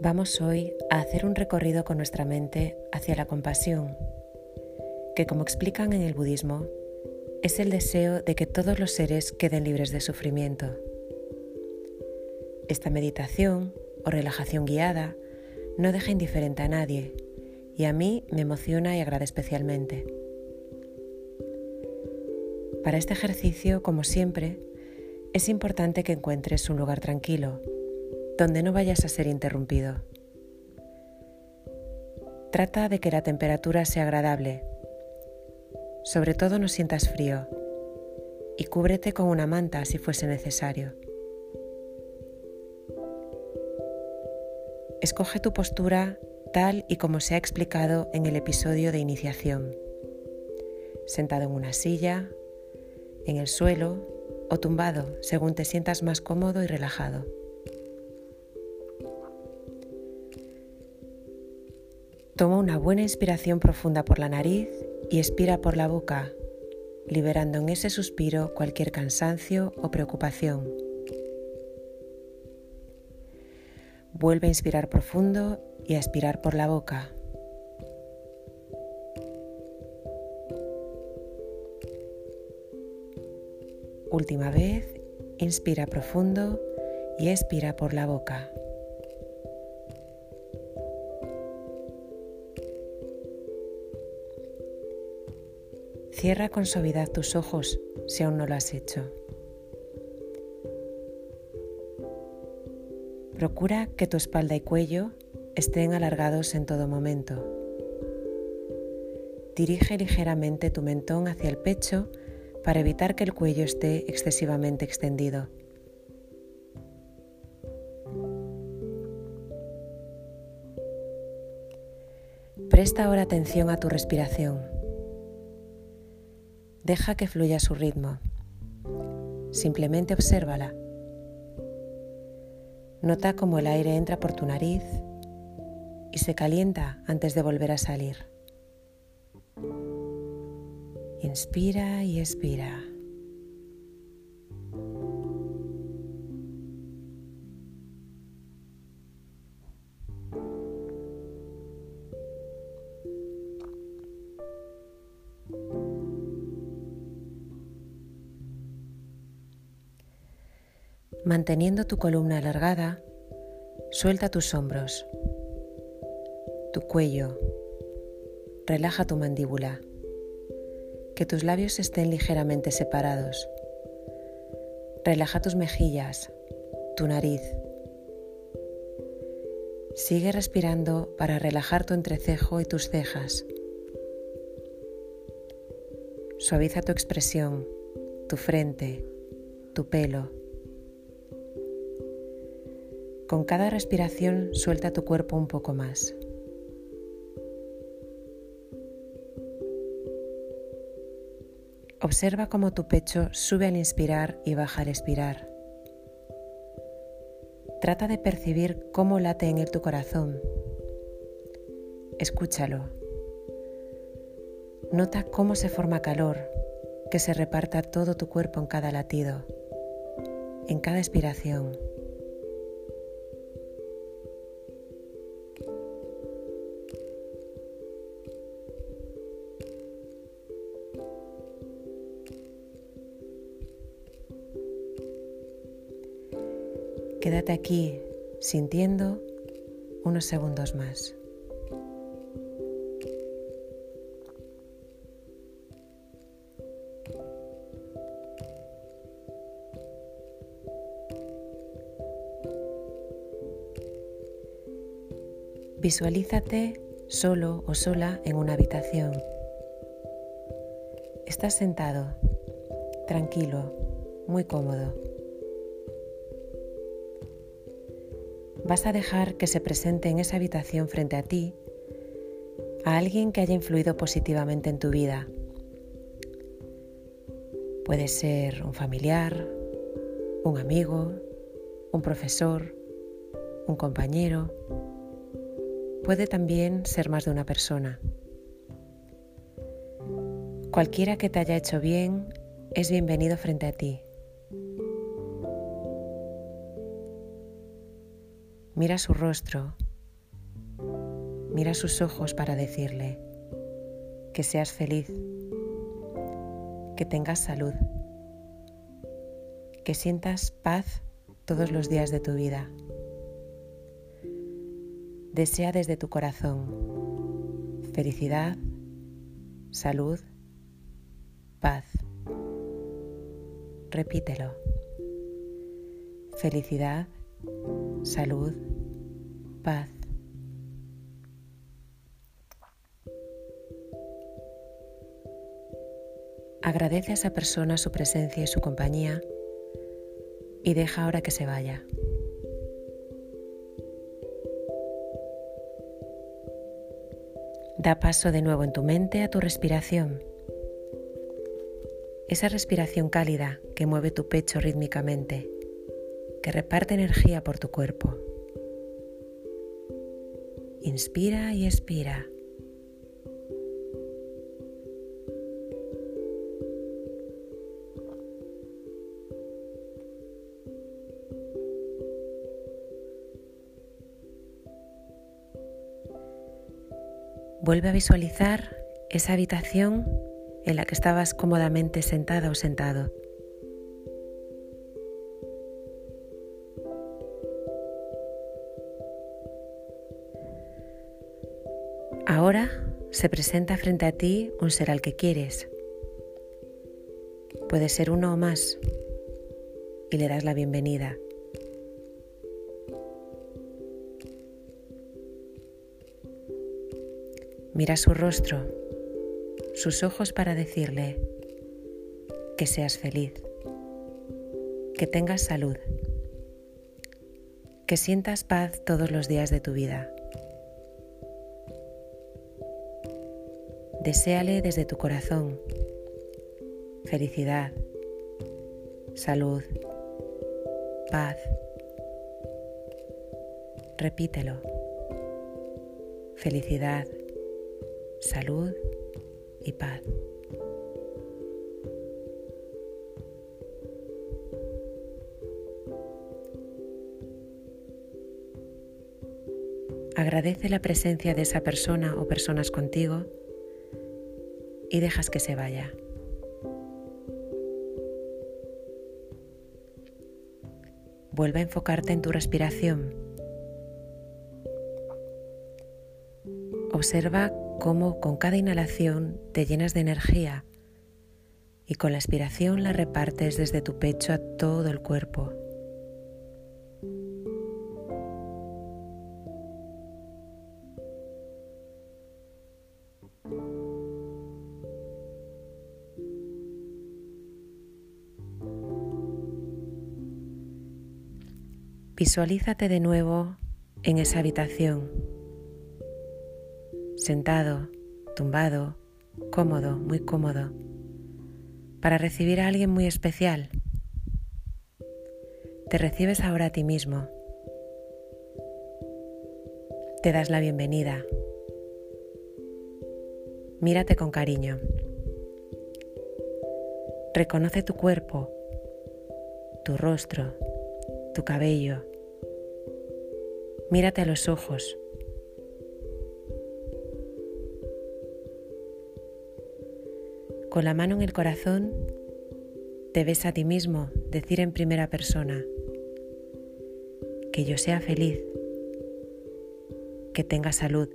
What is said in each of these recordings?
Vamos hoy a hacer un recorrido con nuestra mente hacia la compasión, que como explican en el budismo, es el deseo de que todos los seres queden libres de sufrimiento. Esta meditación o relajación guiada no deja indiferente a nadie y a mí me emociona y agrada especialmente. Para este ejercicio, como siempre, es importante que encuentres un lugar tranquilo donde no vayas a ser interrumpido. Trata de que la temperatura sea agradable. Sobre todo no sientas frío y cúbrete con una manta si fuese necesario. Escoge tu postura tal y como se ha explicado en el episodio de iniciación. Sentado en una silla, en el suelo o tumbado según te sientas más cómodo y relajado. Toma una buena inspiración profunda por la nariz y expira por la boca, liberando en ese suspiro cualquier cansancio o preocupación. Vuelve a inspirar profundo y a por la boca. Última vez, inspira profundo y expira por la boca. Cierra con suavidad tus ojos si aún no lo has hecho. Procura que tu espalda y cuello estén alargados en todo momento. Dirige ligeramente tu mentón hacia el pecho para evitar que el cuello esté excesivamente extendido. Presta ahora atención a tu respiración. Deja que fluya su ritmo. Simplemente obsérvala. Nota cómo el aire entra por tu nariz y se calienta antes de volver a salir. Inspira y expira. Manteniendo tu columna alargada, suelta tus hombros, tu cuello, relaja tu mandíbula, que tus labios estén ligeramente separados. Relaja tus mejillas, tu nariz. Sigue respirando para relajar tu entrecejo y tus cejas. Suaviza tu expresión, tu frente, tu pelo con cada respiración suelta tu cuerpo un poco más. Observa cómo tu pecho sube al inspirar y baja al expirar. Trata de percibir cómo late en él tu corazón. Escúchalo. Nota cómo se forma calor que se reparta todo tu cuerpo en cada latido, en cada expiración. Quédate aquí sintiendo unos segundos más. Visualízate solo o sola en una habitación. Estás sentado, tranquilo, muy cómodo. Vas a dejar que se presente en esa habitación frente a ti a alguien que haya influido positivamente en tu vida. Puede ser un familiar, un amigo, un profesor, un compañero. Puede también ser más de una persona. Cualquiera que te haya hecho bien es bienvenido frente a ti. Mira su rostro, mira sus ojos para decirle que seas feliz, que tengas salud, que sientas paz todos los días de tu vida. Desea desde tu corazón felicidad, salud, paz. Repítelo. Felicidad, salud, paz. Agradece a esa persona su presencia y su compañía y deja ahora que se vaya. Da paso de nuevo en tu mente a tu respiración. Esa respiración cálida que mueve tu pecho rítmicamente, que reparte energía por tu cuerpo. Inspira y expira. Vuelve a visualizar esa habitación en la que estabas cómodamente sentada o sentado. Se presenta frente a ti un ser al que quieres. Puede ser uno o más y le das la bienvenida. Mira su rostro, sus ojos para decirle que seas feliz, que tengas salud, que sientas paz todos los días de tu vida. Deseale desde tu corazón felicidad, salud, paz. Repítelo. Felicidad, salud y paz. Agradece la presencia de esa persona o personas contigo y dejas que se vaya. Vuelve a enfocarte en tu respiración. Observa cómo con cada inhalación te llenas de energía y con la expiración la repartes desde tu pecho a todo el cuerpo. Visualízate de nuevo en esa habitación sentado, tumbado, cómodo, muy cómodo, para recibir a alguien muy especial. Te recibes ahora a ti mismo. Te das la bienvenida. Mírate con cariño. Reconoce tu cuerpo, tu rostro, tu cabello. Mírate a los ojos. Con la mano en el corazón, te ves a ti mismo decir en primera persona, que yo sea feliz, que tenga salud,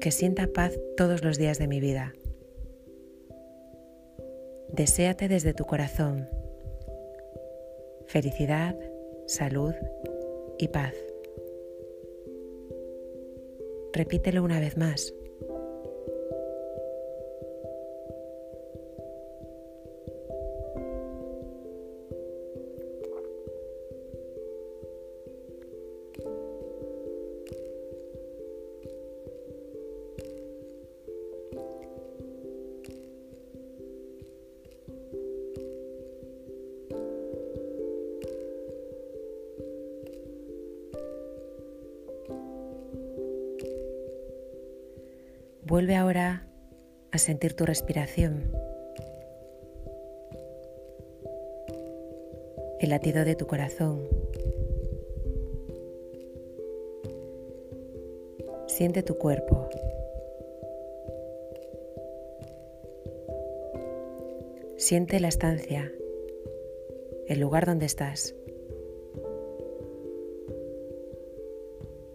que sienta paz todos los días de mi vida. Deséate desde tu corazón felicidad, salud y paz. Repítelo una vez más. Vuelve ahora a sentir tu respiración, el latido de tu corazón. Siente tu cuerpo. Siente la estancia, el lugar donde estás.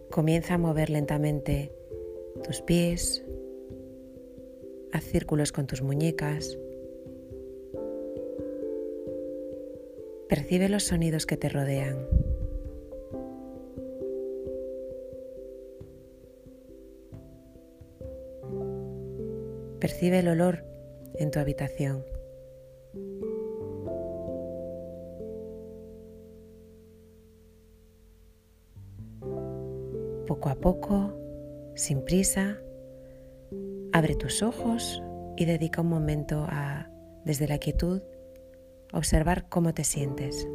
Comienza a mover lentamente tus pies, haz círculos con tus muñecas, percibe los sonidos que te rodean. Percibe el olor en tu habitación. Poco a poco, sin prisa, abre tus ojos y dedica un momento a, desde la quietud, observar cómo te sientes.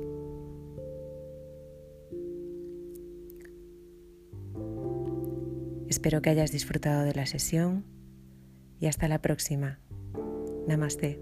Espero que hayas disfrutado de la sesión y hasta la próxima. Namaste.